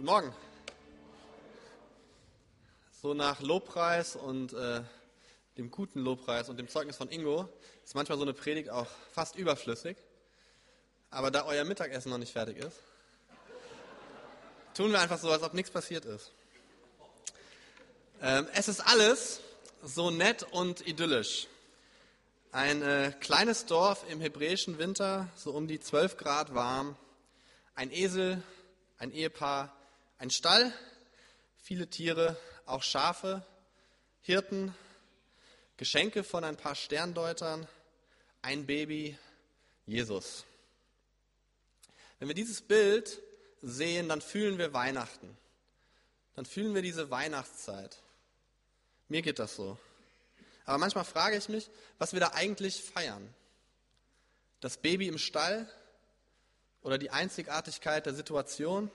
Guten Morgen. So nach Lobpreis und äh, dem guten Lobpreis und dem Zeugnis von Ingo ist manchmal so eine Predigt auch fast überflüssig. Aber da euer Mittagessen noch nicht fertig ist, tun wir einfach so, als ob nichts passiert ist. Ähm, es ist alles so nett und idyllisch. Ein äh, kleines Dorf im hebräischen Winter, so um die 12 Grad warm, ein Esel, ein Ehepaar, ein Stall, viele Tiere, auch Schafe, Hirten, Geschenke von ein paar Sterndeutern, ein Baby, Jesus. Wenn wir dieses Bild sehen, dann fühlen wir Weihnachten. Dann fühlen wir diese Weihnachtszeit. Mir geht das so. Aber manchmal frage ich mich, was wir da eigentlich feiern. Das Baby im Stall oder die Einzigartigkeit der Situation?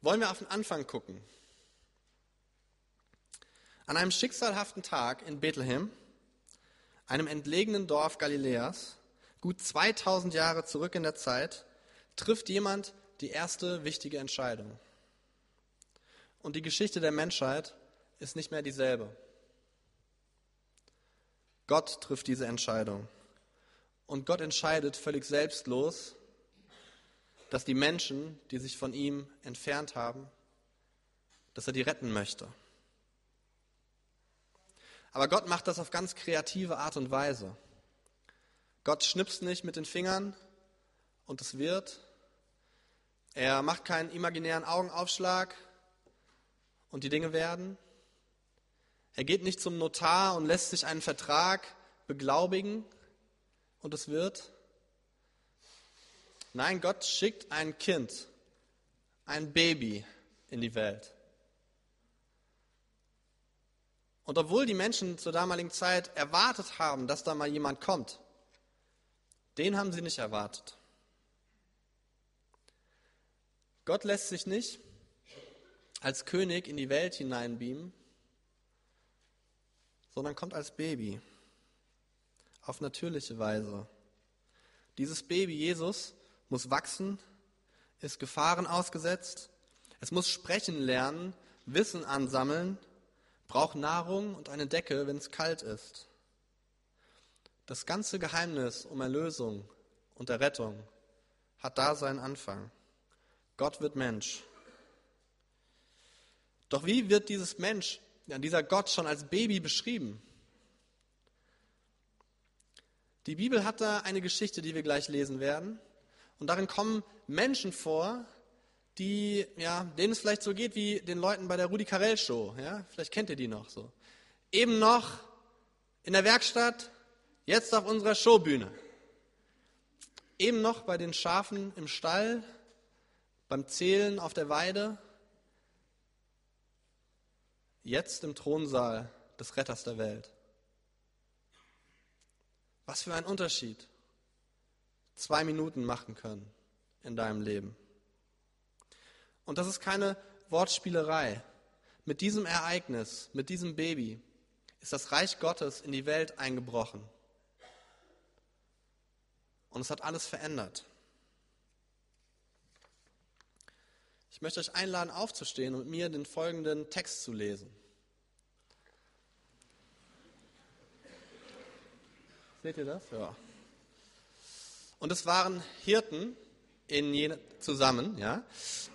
Wollen wir auf den Anfang gucken? An einem schicksalhaften Tag in Bethlehem, einem entlegenen Dorf Galiläas, gut 2000 Jahre zurück in der Zeit, trifft jemand die erste wichtige Entscheidung. Und die Geschichte der Menschheit ist nicht mehr dieselbe. Gott trifft diese Entscheidung. Und Gott entscheidet völlig selbstlos, dass die Menschen, die sich von ihm entfernt haben, dass er die retten möchte. Aber Gott macht das auf ganz kreative Art und Weise. Gott schnipst nicht mit den Fingern und es wird. Er macht keinen imaginären Augenaufschlag und die Dinge werden. Er geht nicht zum Notar und lässt sich einen Vertrag beglaubigen und es wird. Nein, Gott schickt ein Kind, ein Baby in die Welt. Und obwohl die Menschen zur damaligen Zeit erwartet haben, dass da mal jemand kommt, den haben sie nicht erwartet. Gott lässt sich nicht als König in die Welt hineinbeamen, sondern kommt als Baby auf natürliche Weise. Dieses Baby Jesus muss wachsen, ist Gefahren ausgesetzt, es muss sprechen lernen, Wissen ansammeln, braucht Nahrung und eine Decke, wenn es kalt ist. Das ganze Geheimnis um Erlösung und Errettung hat da seinen Anfang. Gott wird Mensch. Doch wie wird dieses Mensch, dieser Gott schon als Baby beschrieben? Die Bibel hat da eine Geschichte, die wir gleich lesen werden. Und darin kommen Menschen vor, die, ja, denen es vielleicht so geht wie den Leuten bei der Rudi Carell Show. Ja? Vielleicht kennt ihr die noch so. Eben noch in der Werkstatt, jetzt auf unserer Showbühne. Eben noch bei den Schafen im Stall, beim Zählen auf der Weide. Jetzt im Thronsaal des Retters der Welt. Was für ein Unterschied zwei Minuten machen können in deinem Leben. Und das ist keine Wortspielerei. Mit diesem Ereignis, mit diesem Baby, ist das Reich Gottes in die Welt eingebrochen. Und es hat alles verändert. Ich möchte euch einladen, aufzustehen und mir den folgenden Text zu lesen. Seht ihr das? Ja. Und es waren Hirten in jener, zusammen, ja.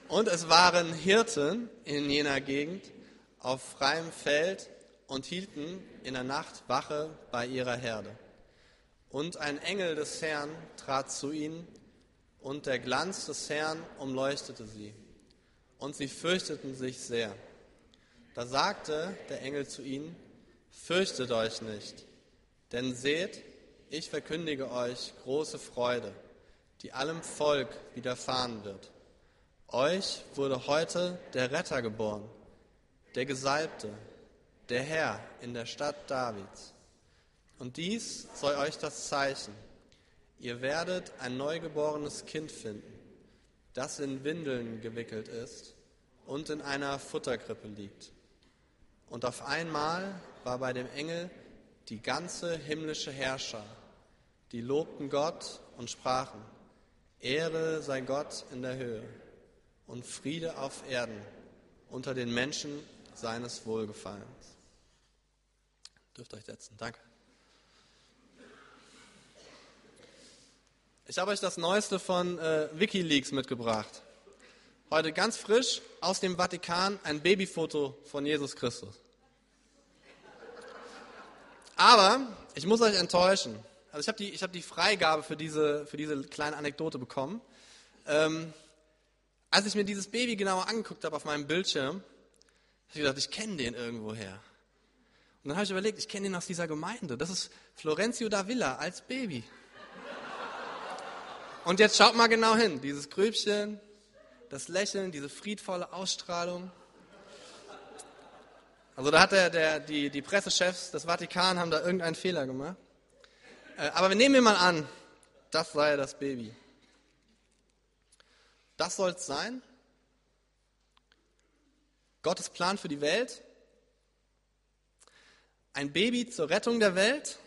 Und es waren Hirten in jener Gegend auf freiem Feld und hielten in der Nacht Wache bei ihrer Herde. Und ein Engel des Herrn trat zu ihnen, und der Glanz des Herrn umleuchtete sie. Und sie fürchteten sich sehr. Da sagte der Engel zu ihnen, fürchtet euch nicht, denn seht, ich verkündige euch große Freude, die allem Volk widerfahren wird. Euch wurde heute der Retter geboren, der Gesalbte, der Herr in der Stadt Davids. Und dies soll euch das Zeichen. Ihr werdet ein neugeborenes Kind finden, das in Windeln gewickelt ist und in einer Futterkrippe liegt. Und auf einmal war bei dem Engel die ganze himmlische Herrscher die lobten Gott und sprachen, Ehre sei Gott in der Höhe und Friede auf Erden unter den Menschen seines Wohlgefallens. Dürft euch setzen. Danke. Ich habe euch das Neueste von äh, Wikileaks mitgebracht. Heute ganz frisch aus dem Vatikan ein Babyfoto von Jesus Christus. Aber ich muss euch enttäuschen. Also ich habe die, hab die Freigabe für diese, für diese kleine Anekdote bekommen. Ähm, als ich mir dieses Baby genauer angeguckt habe auf meinem Bildschirm, habe ich gedacht, ich kenne den irgendwoher. Und dann habe ich überlegt, ich kenne den aus dieser Gemeinde. Das ist Florencio da Villa als Baby. Und jetzt schaut mal genau hin. Dieses Grübchen, das Lächeln, diese friedvolle Ausstrahlung. Also da hat der, der, die, die Pressechefs des Vatikan haben da irgendeinen Fehler gemacht. Äh, aber wir nehmen mal an, das sei das Baby. Das soll es sein. Gottes Plan für die Welt. Ein Baby zur Rettung der Welt.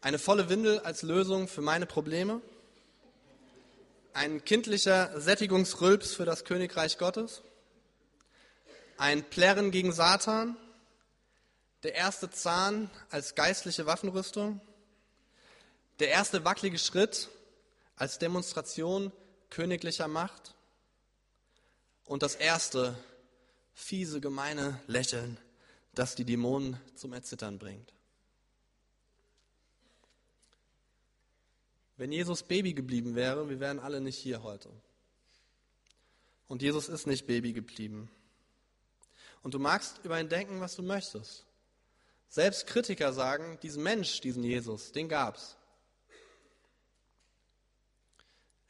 Eine volle Windel als Lösung für meine Probleme. Ein kindlicher Sättigungsrülps für das Königreich Gottes. Ein Plärren gegen Satan. Der erste Zahn als geistliche Waffenrüstung. Der erste wackelige Schritt als Demonstration königlicher Macht. Und das erste fiese, gemeine Lächeln, das die Dämonen zum Erzittern bringt. Wenn Jesus Baby geblieben wäre, wir wären alle nicht hier heute. Und Jesus ist nicht Baby geblieben. Und du magst über ihn denken, was du möchtest. Selbst Kritiker sagen, diesen Mensch, diesen Jesus, den gab's.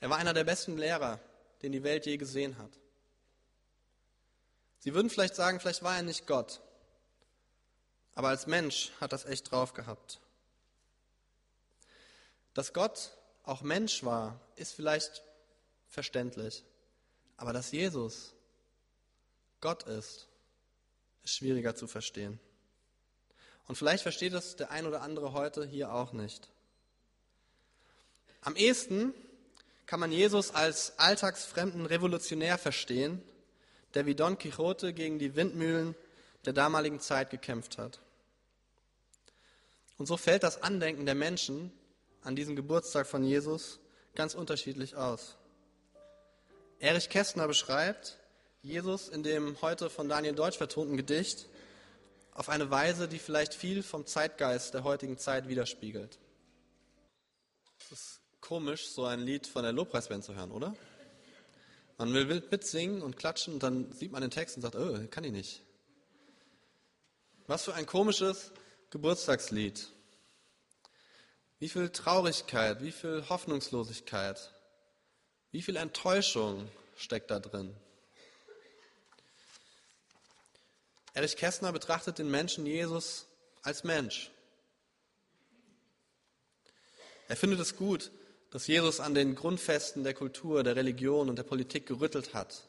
Er war einer der besten Lehrer, den die Welt je gesehen hat. Sie würden vielleicht sagen, vielleicht war er nicht Gott, aber als Mensch hat das echt drauf gehabt. Dass Gott auch Mensch war, ist vielleicht verständlich, aber dass Jesus Gott ist, ist schwieriger zu verstehen. Und vielleicht versteht es der ein oder andere heute hier auch nicht. Am ehesten kann man Jesus als alltagsfremden Revolutionär verstehen, der wie Don Quixote gegen die Windmühlen der damaligen Zeit gekämpft hat. Und so fällt das Andenken der Menschen an diesem Geburtstag von Jesus ganz unterschiedlich aus. Erich Kästner beschreibt Jesus in dem heute von Daniel Deutsch vertonten Gedicht auf eine Weise, die vielleicht viel vom Zeitgeist der heutigen Zeit widerspiegelt. Es ist komisch, so ein Lied von der Lobpreisband zu hören, oder? Man will wild mitsingen und klatschen und dann sieht man den Text und sagt, oh, kann ich nicht. Was für ein komisches Geburtstagslied. Wie viel Traurigkeit, wie viel Hoffnungslosigkeit, wie viel Enttäuschung steckt da drin. Erich Kästner betrachtet den Menschen Jesus als Mensch. Er findet es gut, dass Jesus an den Grundfesten der Kultur, der Religion und der Politik gerüttelt hat.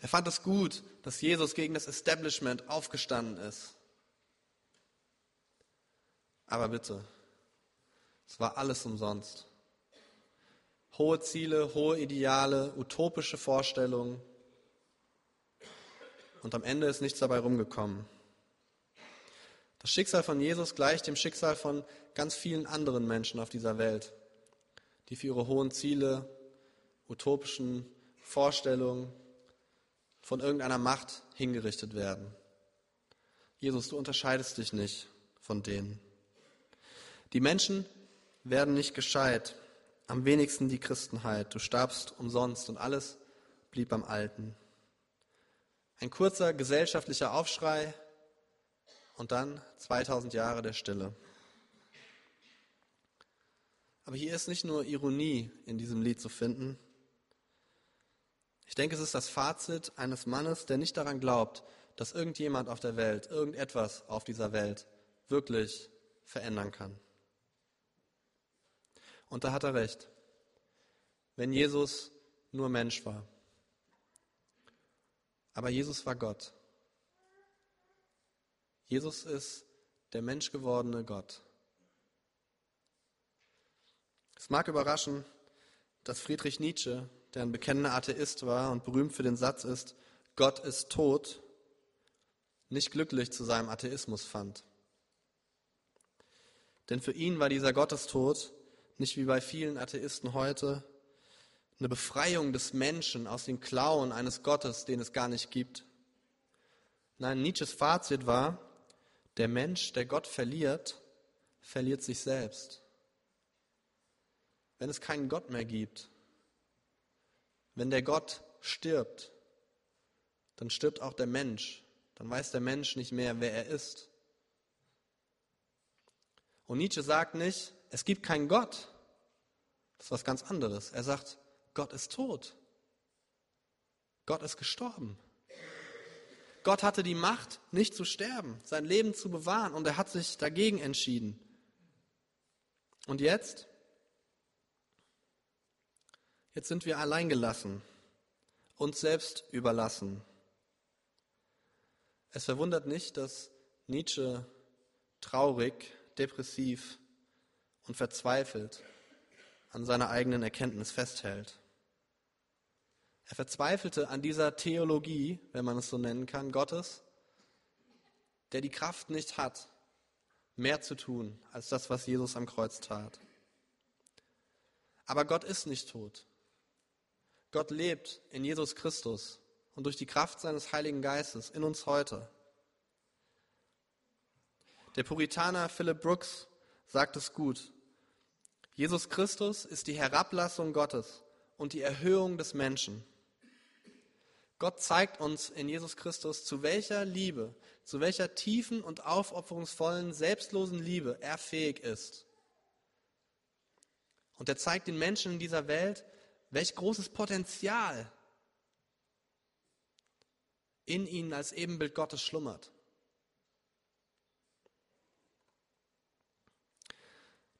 Er fand es gut, dass Jesus gegen das Establishment aufgestanden ist. Aber bitte, es war alles umsonst. Hohe Ziele, hohe Ideale, utopische Vorstellungen, und am Ende ist nichts dabei rumgekommen. Das Schicksal von Jesus gleicht dem Schicksal von ganz vielen anderen Menschen auf dieser Welt, die für ihre hohen Ziele, utopischen Vorstellungen von irgendeiner Macht hingerichtet werden. Jesus, du unterscheidest dich nicht von denen. Die Menschen werden nicht gescheit, am wenigsten die Christenheit. Du starbst umsonst und alles blieb beim Alten. Ein kurzer gesellschaftlicher Aufschrei und dann 2000 Jahre der Stille. Aber hier ist nicht nur Ironie in diesem Lied zu finden. Ich denke, es ist das Fazit eines Mannes, der nicht daran glaubt, dass irgendjemand auf der Welt, irgendetwas auf dieser Welt wirklich verändern kann. Und da hat er recht. Wenn Jesus nur Mensch war. Aber Jesus war Gott. Jesus ist der menschgewordene Gott. Es mag überraschen, dass Friedrich Nietzsche, der ein bekennender Atheist war und berühmt für den Satz ist, Gott ist tot, nicht glücklich zu seinem Atheismus fand. Denn für ihn war dieser Gottestod nicht wie bei vielen Atheisten heute eine Befreiung des Menschen aus den Klauen eines Gottes, den es gar nicht gibt. Nein, Nietzsches Fazit war, der Mensch, der Gott verliert, verliert sich selbst. Wenn es keinen Gott mehr gibt, wenn der Gott stirbt, dann stirbt auch der Mensch. Dann weiß der Mensch nicht mehr, wer er ist. Und Nietzsche sagt nicht, es gibt keinen Gott. Das ist was ganz anderes. Er sagt, Gott ist tot. Gott ist gestorben. Gott hatte die Macht, nicht zu sterben, sein Leben zu bewahren, und er hat sich dagegen entschieden. Und jetzt? Jetzt sind wir alleingelassen, uns selbst überlassen. Es verwundert nicht, dass Nietzsche traurig, depressiv und verzweifelt an seiner eigenen Erkenntnis festhält. Er verzweifelte an dieser Theologie, wenn man es so nennen kann, Gottes, der die Kraft nicht hat, mehr zu tun als das, was Jesus am Kreuz tat. Aber Gott ist nicht tot. Gott lebt in Jesus Christus und durch die Kraft seines Heiligen Geistes in uns heute. Der Puritaner Philip Brooks sagt es gut. Jesus Christus ist die Herablassung Gottes und die Erhöhung des Menschen. Gott zeigt uns in Jesus Christus, zu welcher Liebe, zu welcher tiefen und aufopferungsvollen, selbstlosen Liebe er fähig ist. Und er zeigt den Menschen in dieser Welt, welch großes Potenzial in ihnen als Ebenbild Gottes schlummert.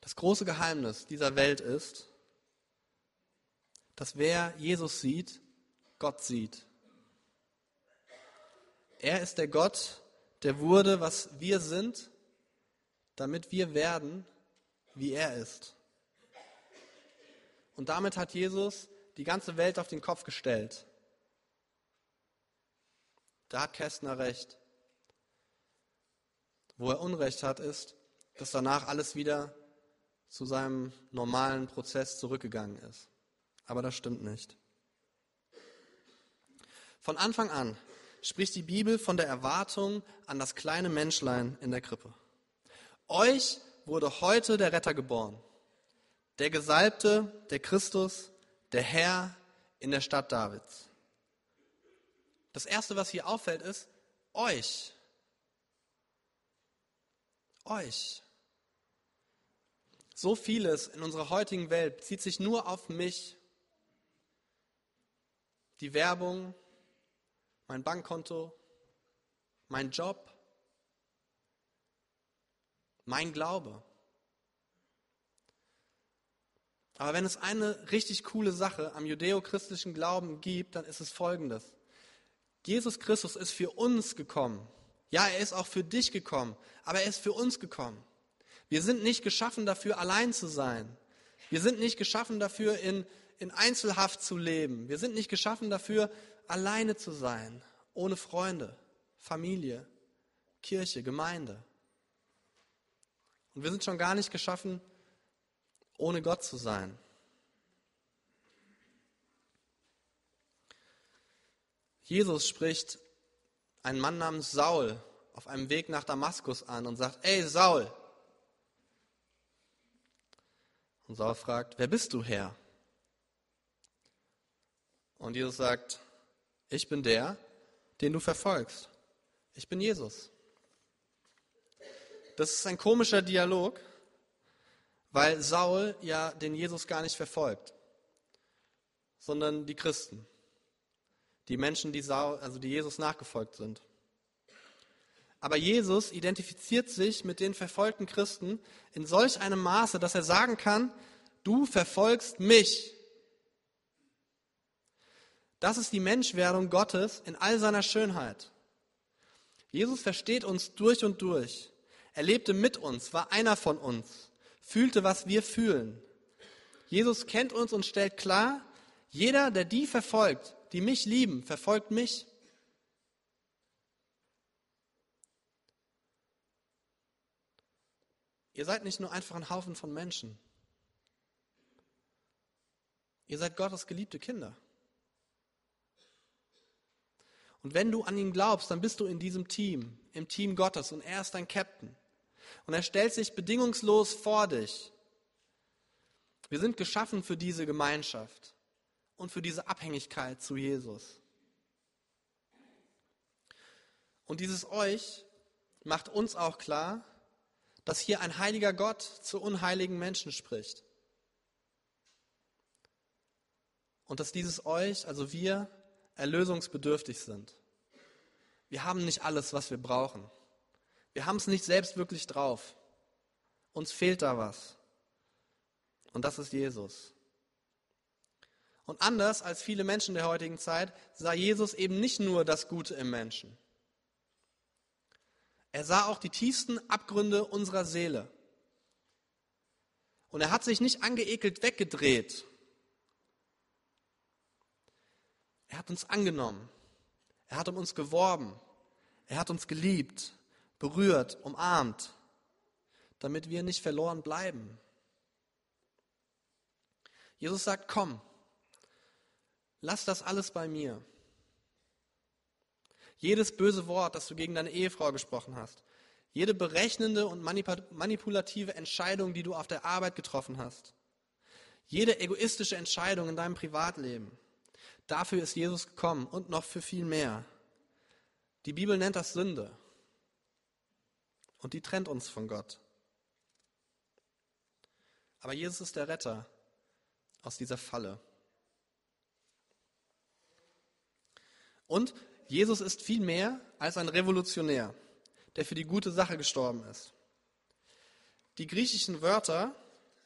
Das große Geheimnis dieser Welt ist, dass wer Jesus sieht, Gott sieht. Er ist der Gott, der wurde, was wir sind, damit wir werden, wie er ist. Und damit hat Jesus die ganze Welt auf den Kopf gestellt. Da hat Kästner recht. Wo er Unrecht hat, ist, dass danach alles wieder zu seinem normalen Prozess zurückgegangen ist. Aber das stimmt nicht. Von Anfang an spricht die Bibel von der Erwartung an das kleine Menschlein in der Krippe. Euch wurde heute der Retter geboren, der Gesalbte, der Christus, der Herr in der Stadt Davids. Das Erste, was hier auffällt, ist euch. Euch. So vieles in unserer heutigen Welt bezieht sich nur auf mich. Die Werbung, mein Bankkonto, mein Job, mein Glaube. Aber wenn es eine richtig coole Sache am judäochristlichen Glauben gibt, dann ist es folgendes. Jesus Christus ist für uns gekommen. Ja, er ist auch für dich gekommen, aber er ist für uns gekommen. Wir sind nicht geschaffen dafür, allein zu sein. Wir sind nicht geschaffen dafür, in, in Einzelhaft zu leben. Wir sind nicht geschaffen dafür, alleine zu sein, ohne Freunde, Familie, Kirche, Gemeinde. Und wir sind schon gar nicht geschaffen, ohne Gott zu sein. Jesus spricht einen Mann namens Saul auf einem Weg nach Damaskus an und sagt, ey Saul. Und Saul fragt, wer bist du Herr? Und Jesus sagt, ich bin der, den du verfolgst. Ich bin Jesus. Das ist ein komischer Dialog, weil Saul ja den Jesus gar nicht verfolgt, sondern die Christen, die Menschen, die, Saul, also die Jesus nachgefolgt sind. Aber Jesus identifiziert sich mit den verfolgten Christen in solch einem Maße, dass er sagen kann, du verfolgst mich. Das ist die Menschwerdung Gottes in all seiner Schönheit. Jesus versteht uns durch und durch. Er lebte mit uns, war einer von uns, fühlte, was wir fühlen. Jesus kennt uns und stellt klar, jeder, der die verfolgt, die mich lieben, verfolgt mich. Ihr seid nicht nur einfach ein Haufen von Menschen. Ihr seid Gottes geliebte Kinder. Und wenn du an ihn glaubst, dann bist du in diesem Team, im Team Gottes und er ist dein Captain. Und er stellt sich bedingungslos vor dich. Wir sind geschaffen für diese Gemeinschaft und für diese Abhängigkeit zu Jesus. Und dieses euch macht uns auch klar, dass hier ein heiliger Gott zu unheiligen Menschen spricht. Und dass dieses euch, also wir, erlösungsbedürftig sind. Wir haben nicht alles, was wir brauchen. Wir haben es nicht selbst wirklich drauf. Uns fehlt da was. Und das ist Jesus. Und anders als viele Menschen der heutigen Zeit sah Jesus eben nicht nur das Gute im Menschen. Er sah auch die tiefsten Abgründe unserer Seele. Und er hat sich nicht angeekelt weggedreht. Er hat uns angenommen. Er hat um uns geworben. Er hat uns geliebt, berührt, umarmt, damit wir nicht verloren bleiben. Jesus sagt, komm, lass das alles bei mir. Jedes böse Wort, das du gegen deine Ehefrau gesprochen hast, jede berechnende und manipulative Entscheidung, die du auf der Arbeit getroffen hast, jede egoistische Entscheidung in deinem Privatleben, dafür ist Jesus gekommen und noch für viel mehr. Die Bibel nennt das Sünde und die trennt uns von Gott. Aber Jesus ist der Retter aus dieser Falle. Und Jesus ist viel mehr als ein Revolutionär, der für die gute Sache gestorben ist. Die griechischen Wörter,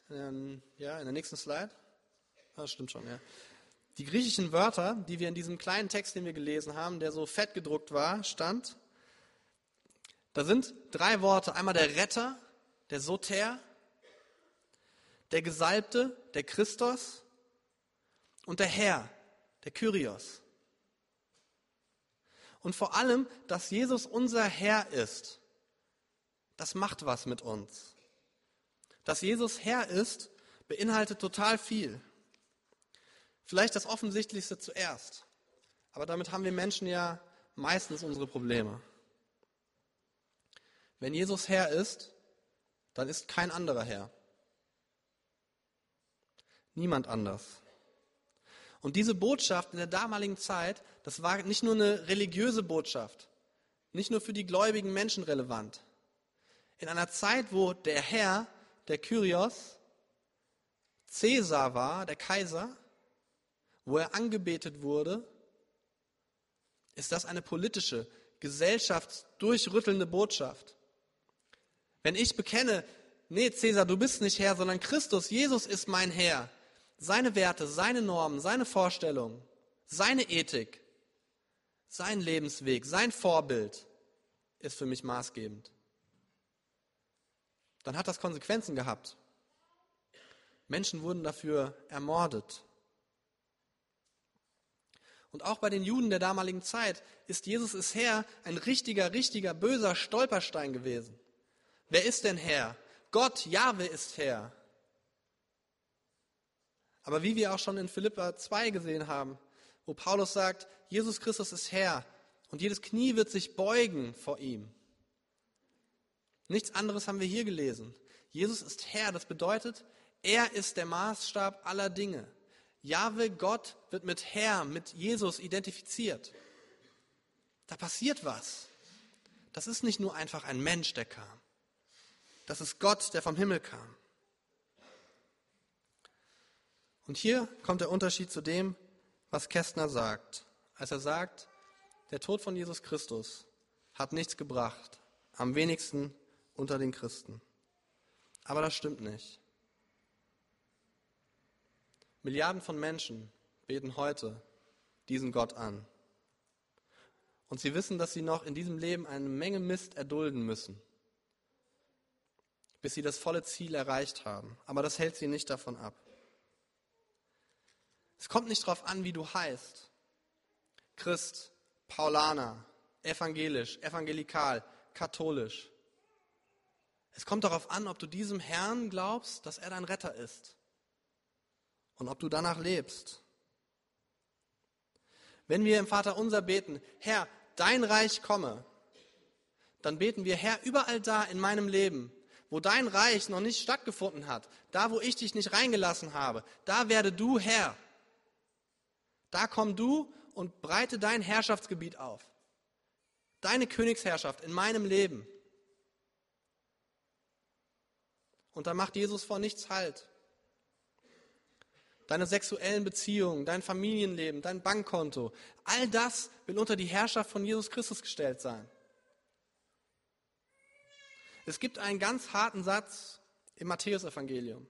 ähm, ja, in der nächsten Slide, ah, stimmt schon, ja. Die griechischen Wörter, die wir in diesem kleinen Text, den wir gelesen haben, der so fett gedruckt war, stand, da sind drei Worte. Einmal der Retter, der Soter, der Gesalbte, der Christus und der Herr, der Kyrios. Und vor allem, dass Jesus unser Herr ist, das macht was mit uns. Dass Jesus Herr ist, beinhaltet total viel. Vielleicht das Offensichtlichste zuerst. Aber damit haben wir Menschen ja meistens unsere Probleme. Wenn Jesus Herr ist, dann ist kein anderer Herr. Niemand anders. Und diese Botschaft in der damaligen Zeit, das war nicht nur eine religiöse Botschaft, nicht nur für die gläubigen Menschen relevant. In einer Zeit, wo der Herr, der Kyrios, Cäsar war, der Kaiser, wo er angebetet wurde, ist das eine politische, gesellschaftsdurchrüttelnde Botschaft. Wenn ich bekenne, nee, Cäsar, du bist nicht Herr, sondern Christus, Jesus ist mein Herr, seine Werte, seine Normen, seine Vorstellungen, seine Ethik, sein Lebensweg, sein Vorbild ist für mich maßgebend. Dann hat das Konsequenzen gehabt. Menschen wurden dafür ermordet. Und auch bei den Juden der damaligen Zeit ist Jesus ist Herr ein richtiger, richtiger, böser Stolperstein gewesen. Wer ist denn Herr? Gott, Jahwe ist Herr. Aber wie wir auch schon in Philippa 2 gesehen haben, wo Paulus sagt, Jesus Christus ist Herr und jedes Knie wird sich beugen vor ihm. Nichts anderes haben wir hier gelesen. Jesus ist Herr, das bedeutet, er ist der Maßstab aller Dinge. Jahwe, Gott, wird mit Herr, mit Jesus identifiziert. Da passiert was. Das ist nicht nur einfach ein Mensch, der kam. Das ist Gott, der vom Himmel kam. Und hier kommt der Unterschied zu dem, was Kästner sagt, als er sagt, der Tod von Jesus Christus hat nichts gebracht, am wenigsten unter den Christen. Aber das stimmt nicht. Milliarden von Menschen beten heute diesen Gott an. Und sie wissen, dass sie noch in diesem Leben eine Menge Mist erdulden müssen, bis sie das volle Ziel erreicht haben. Aber das hält sie nicht davon ab. Es kommt nicht darauf an, wie du heißt. Christ, Paulaner, evangelisch, evangelikal, katholisch. Es kommt darauf an, ob du diesem Herrn glaubst, dass er dein Retter ist und ob du danach lebst. Wenn wir im Vater unser beten, Herr, dein Reich komme, dann beten wir, Herr, überall da in meinem Leben, wo dein Reich noch nicht stattgefunden hat, da wo ich dich nicht reingelassen habe, da werde du Herr. Da komm du und breite dein Herrschaftsgebiet auf. Deine Königsherrschaft in meinem Leben. Und da macht Jesus vor nichts Halt. Deine sexuellen Beziehungen, dein Familienleben, dein Bankkonto, all das will unter die Herrschaft von Jesus Christus gestellt sein. Es gibt einen ganz harten Satz im Matthäusevangelium.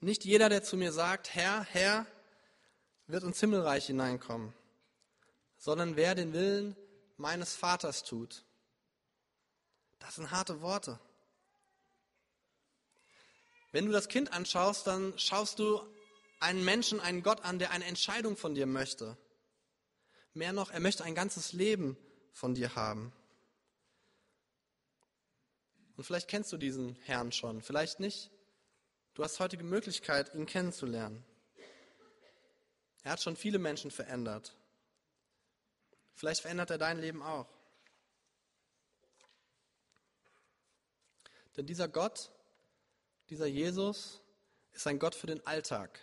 Nicht jeder, der zu mir sagt, Herr, Herr, wird ins Himmelreich hineinkommen, sondern wer den Willen meines Vaters tut. Das sind harte Worte. Wenn du das Kind anschaust, dann schaust du einen Menschen, einen Gott an, der eine Entscheidung von dir möchte. Mehr noch, er möchte ein ganzes Leben von dir haben. Und vielleicht kennst du diesen Herrn schon, vielleicht nicht. Du hast heute die Möglichkeit, ihn kennenzulernen. Er hat schon viele Menschen verändert. Vielleicht verändert er dein Leben auch. Denn dieser Gott, dieser Jesus, ist ein Gott für den Alltag.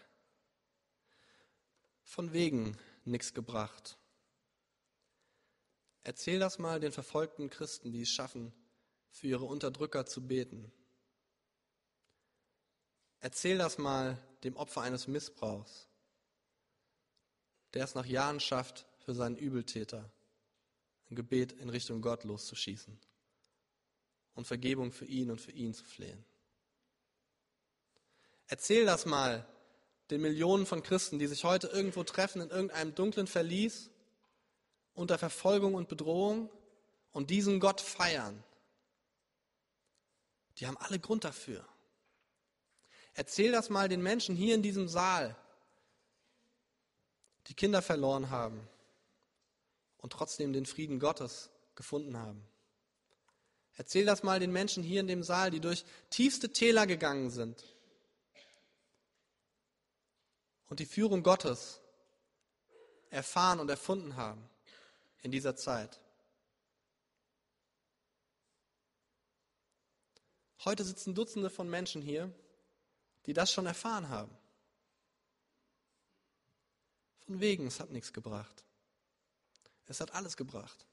Von wegen nichts gebracht. Erzähl das mal den verfolgten Christen, die es schaffen, für ihre Unterdrücker zu beten. Erzähl das mal dem Opfer eines Missbrauchs der es nach Jahren schafft, für seinen Übeltäter ein Gebet in Richtung Gott loszuschießen und Vergebung für ihn und für ihn zu flehen. Erzähl das mal den Millionen von Christen, die sich heute irgendwo treffen in irgendeinem dunklen Verlies unter Verfolgung und Bedrohung und diesen Gott feiern. Die haben alle Grund dafür. Erzähl das mal den Menschen hier in diesem Saal, die Kinder verloren haben und trotzdem den Frieden Gottes gefunden haben. Erzähl das mal den Menschen hier in dem Saal, die durch tiefste Täler gegangen sind und die Führung Gottes erfahren und erfunden haben in dieser Zeit. Heute sitzen Dutzende von Menschen hier, die das schon erfahren haben. Von wegen, es hat nichts gebracht. Es hat alles gebracht.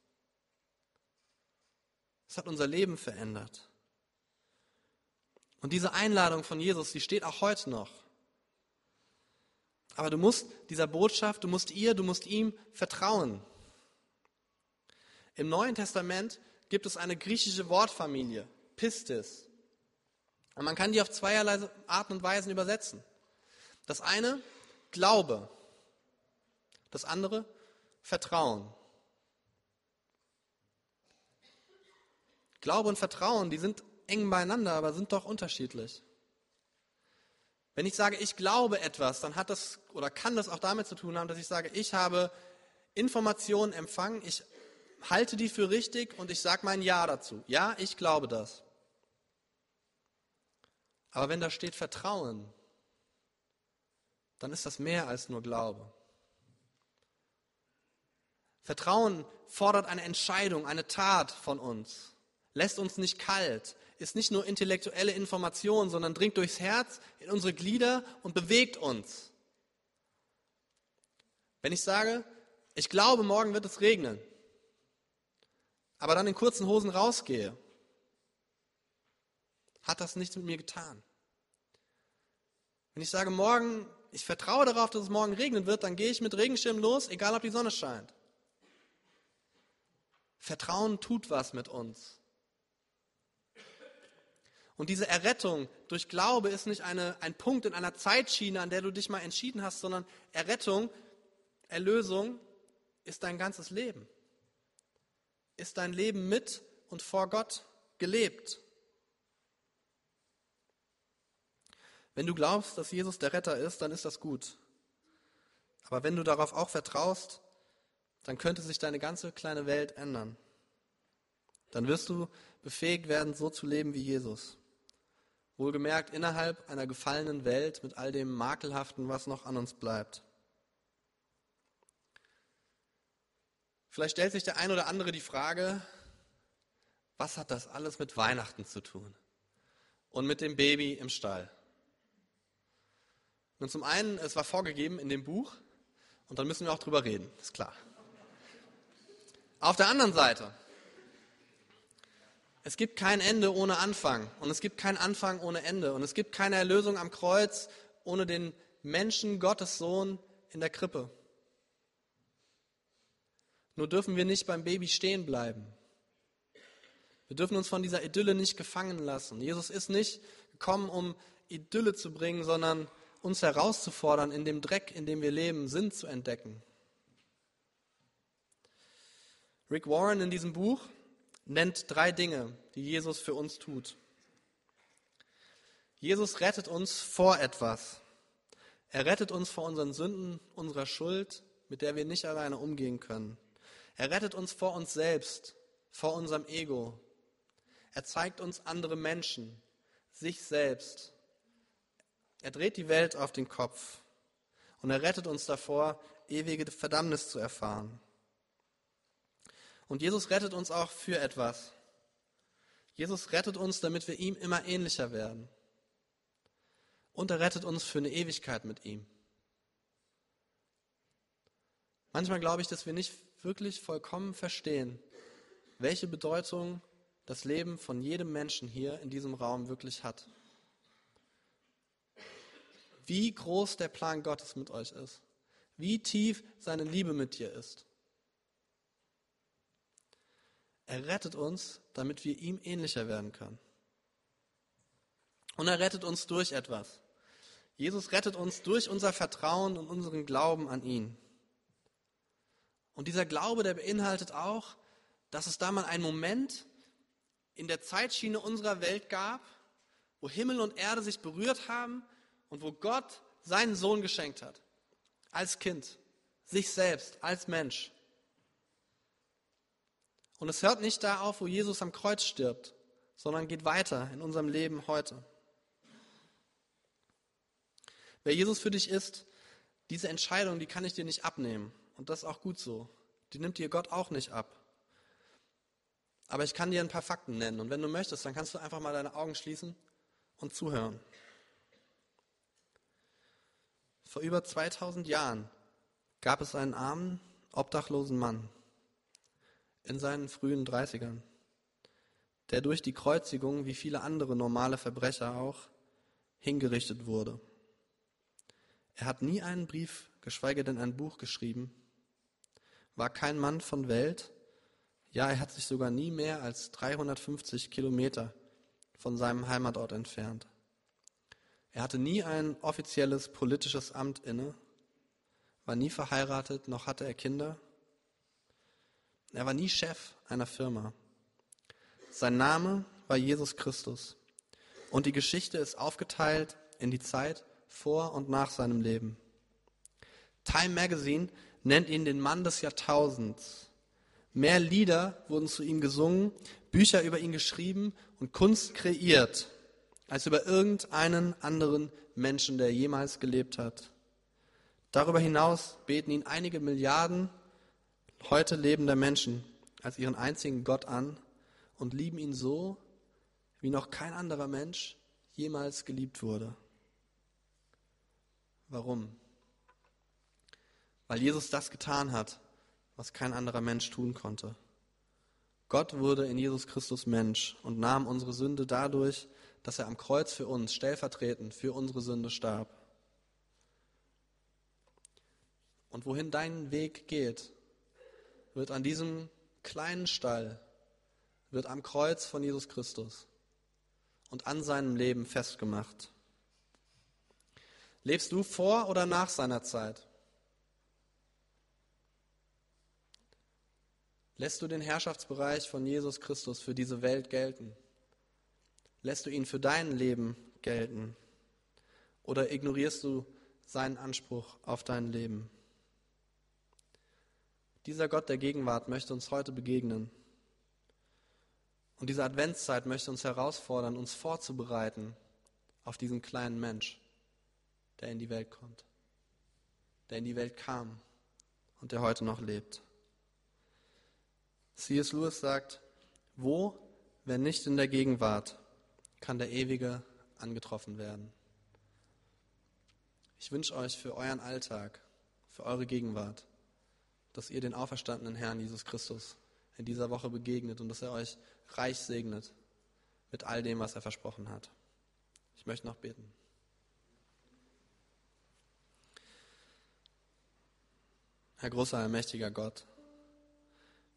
Es hat unser Leben verändert. Und diese Einladung von Jesus, die steht auch heute noch. Aber du musst dieser Botschaft, du musst ihr, du musst ihm vertrauen. Im Neuen Testament gibt es eine griechische Wortfamilie, Pistis. Und man kann die auf zweierlei Arten und Weisen übersetzen. Das eine, Glaube. Das andere, Vertrauen. Glaube und Vertrauen, die sind eng beieinander, aber sind doch unterschiedlich. Wenn ich sage, ich glaube etwas, dann hat das oder kann das auch damit zu tun haben, dass ich sage, ich habe Informationen empfangen, ich halte die für richtig und ich sage mein Ja dazu. Ja, ich glaube das. Aber wenn da steht Vertrauen, dann ist das mehr als nur Glaube. Vertrauen fordert eine Entscheidung, eine Tat von uns, lässt uns nicht kalt, ist nicht nur intellektuelle Information, sondern dringt durchs Herz in unsere Glieder und bewegt uns. Wenn ich sage, ich glaube, morgen wird es regnen, aber dann in kurzen Hosen rausgehe, hat das nichts mit mir getan. Wenn ich sage, morgen, ich vertraue darauf, dass es morgen regnen wird, dann gehe ich mit Regenschirm los, egal ob die Sonne scheint. Vertrauen tut was mit uns. Und diese Errettung durch Glaube ist nicht eine, ein Punkt in einer Zeitschiene, an der du dich mal entschieden hast, sondern Errettung, Erlösung ist dein ganzes Leben. Ist dein Leben mit und vor Gott gelebt. Wenn du glaubst, dass Jesus der Retter ist, dann ist das gut. Aber wenn du darauf auch vertraust, dann könnte sich deine ganze kleine Welt ändern. Dann wirst du befähigt werden, so zu leben wie Jesus. Wohlgemerkt innerhalb einer gefallenen Welt mit all dem Makelhaften, was noch an uns bleibt. Vielleicht stellt sich der ein oder andere die Frage, was hat das alles mit Weihnachten zu tun? Und mit dem Baby im Stall? Nun zum einen, es war vorgegeben in dem Buch und dann müssen wir auch drüber reden, ist klar. Auf der anderen Seite, es gibt kein Ende ohne Anfang und es gibt keinen Anfang ohne Ende und es gibt keine Erlösung am Kreuz ohne den Menschen, Gottes Sohn in der Krippe. Nur dürfen wir nicht beim Baby stehen bleiben. Wir dürfen uns von dieser Idylle nicht gefangen lassen. Jesus ist nicht gekommen, um Idylle zu bringen, sondern uns herauszufordern, in dem Dreck, in dem wir leben, Sinn zu entdecken. Rick Warren in diesem Buch nennt drei Dinge, die Jesus für uns tut. Jesus rettet uns vor etwas. Er rettet uns vor unseren Sünden, unserer Schuld, mit der wir nicht alleine umgehen können. Er rettet uns vor uns selbst, vor unserem Ego. Er zeigt uns andere Menschen, sich selbst. Er dreht die Welt auf den Kopf und er rettet uns davor, ewige Verdammnis zu erfahren. Und Jesus rettet uns auch für etwas. Jesus rettet uns, damit wir ihm immer ähnlicher werden. Und er rettet uns für eine Ewigkeit mit ihm. Manchmal glaube ich, dass wir nicht wirklich vollkommen verstehen, welche Bedeutung das Leben von jedem Menschen hier in diesem Raum wirklich hat. Wie groß der Plan Gottes mit euch ist. Wie tief seine Liebe mit dir ist. Er rettet uns, damit wir ihm ähnlicher werden können. Und er rettet uns durch etwas. Jesus rettet uns durch unser Vertrauen und unseren Glauben an ihn. Und dieser Glaube, der beinhaltet auch, dass es da mal einen Moment in der Zeitschiene unserer Welt gab, wo Himmel und Erde sich berührt haben und wo Gott seinen Sohn geschenkt hat. Als Kind, sich selbst, als Mensch. Und es hört nicht da auf, wo Jesus am Kreuz stirbt, sondern geht weiter in unserem Leben heute. Wer Jesus für dich ist, diese Entscheidung, die kann ich dir nicht abnehmen. Und das ist auch gut so. Die nimmt dir Gott auch nicht ab. Aber ich kann dir ein paar Fakten nennen. Und wenn du möchtest, dann kannst du einfach mal deine Augen schließen und zuhören. Vor über 2000 Jahren gab es einen armen, obdachlosen Mann in seinen frühen 30ern, der durch die Kreuzigung, wie viele andere normale Verbrecher auch, hingerichtet wurde. Er hat nie einen Brief, geschweige denn ein Buch geschrieben, war kein Mann von Welt. Ja, er hat sich sogar nie mehr als 350 Kilometer von seinem Heimatort entfernt. Er hatte nie ein offizielles politisches Amt inne, war nie verheiratet, noch hatte er Kinder. Er war nie Chef einer Firma. Sein Name war Jesus Christus. Und die Geschichte ist aufgeteilt in die Zeit vor und nach seinem Leben. Time Magazine nennt ihn den Mann des Jahrtausends. Mehr Lieder wurden zu ihm gesungen, Bücher über ihn geschrieben und Kunst kreiert, als über irgendeinen anderen Menschen, der jemals gelebt hat. Darüber hinaus beten ihn einige Milliarden heute lebender Menschen als ihren einzigen Gott an und lieben ihn so, wie noch kein anderer Mensch jemals geliebt wurde. Warum? weil Jesus das getan hat, was kein anderer Mensch tun konnte. Gott wurde in Jesus Christus Mensch und nahm unsere Sünde dadurch, dass er am Kreuz für uns stellvertretend für unsere Sünde starb. Und wohin dein Weg geht, wird an diesem kleinen Stall, wird am Kreuz von Jesus Christus und an seinem Leben festgemacht. Lebst du vor oder nach seiner Zeit? Lässt du den Herrschaftsbereich von Jesus Christus für diese Welt gelten? Lässt du ihn für dein Leben gelten? Oder ignorierst du seinen Anspruch auf dein Leben? Dieser Gott der Gegenwart möchte uns heute begegnen. Und diese Adventszeit möchte uns herausfordern, uns vorzubereiten auf diesen kleinen Mensch, der in die Welt kommt, der in die Welt kam und der heute noch lebt. C.S. Lewis sagt, wo, wenn nicht in der Gegenwart, kann der Ewige angetroffen werden. Ich wünsche euch für euren Alltag, für eure Gegenwart, dass ihr den auferstandenen Herrn Jesus Christus in dieser Woche begegnet und dass er euch reich segnet mit all dem, was er versprochen hat. Ich möchte noch beten. Herr großer, allmächtiger Gott,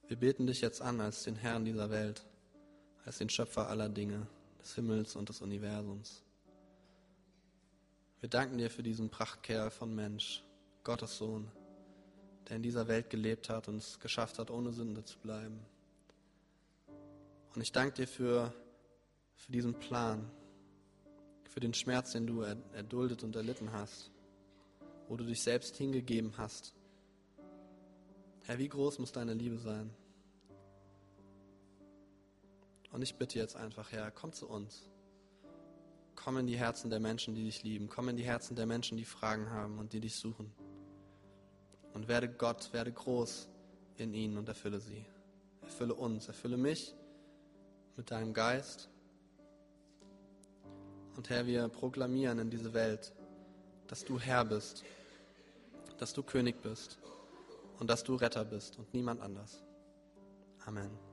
wir beten dich jetzt an als den Herrn dieser Welt, als den Schöpfer aller Dinge, des Himmels und des Universums. Wir danken dir für diesen Prachtkerl von Mensch, Gottes Sohn, der in dieser Welt gelebt hat und es geschafft hat, ohne Sünde zu bleiben. Und ich danke dir für, für diesen Plan, für den Schmerz, den du erduldet und erlitten hast, wo du dich selbst hingegeben hast. Herr, wie groß muss deine Liebe sein? Und ich bitte jetzt einfach, Herr, komm zu uns. Komm in die Herzen der Menschen, die dich lieben. Komm in die Herzen der Menschen, die Fragen haben und die dich suchen. Und werde Gott, werde groß in ihnen und erfülle sie. Erfülle uns, erfülle mich mit deinem Geist. Und Herr, wir proklamieren in diese Welt, dass du Herr bist, dass du König bist und dass du Retter bist und niemand anders. Amen.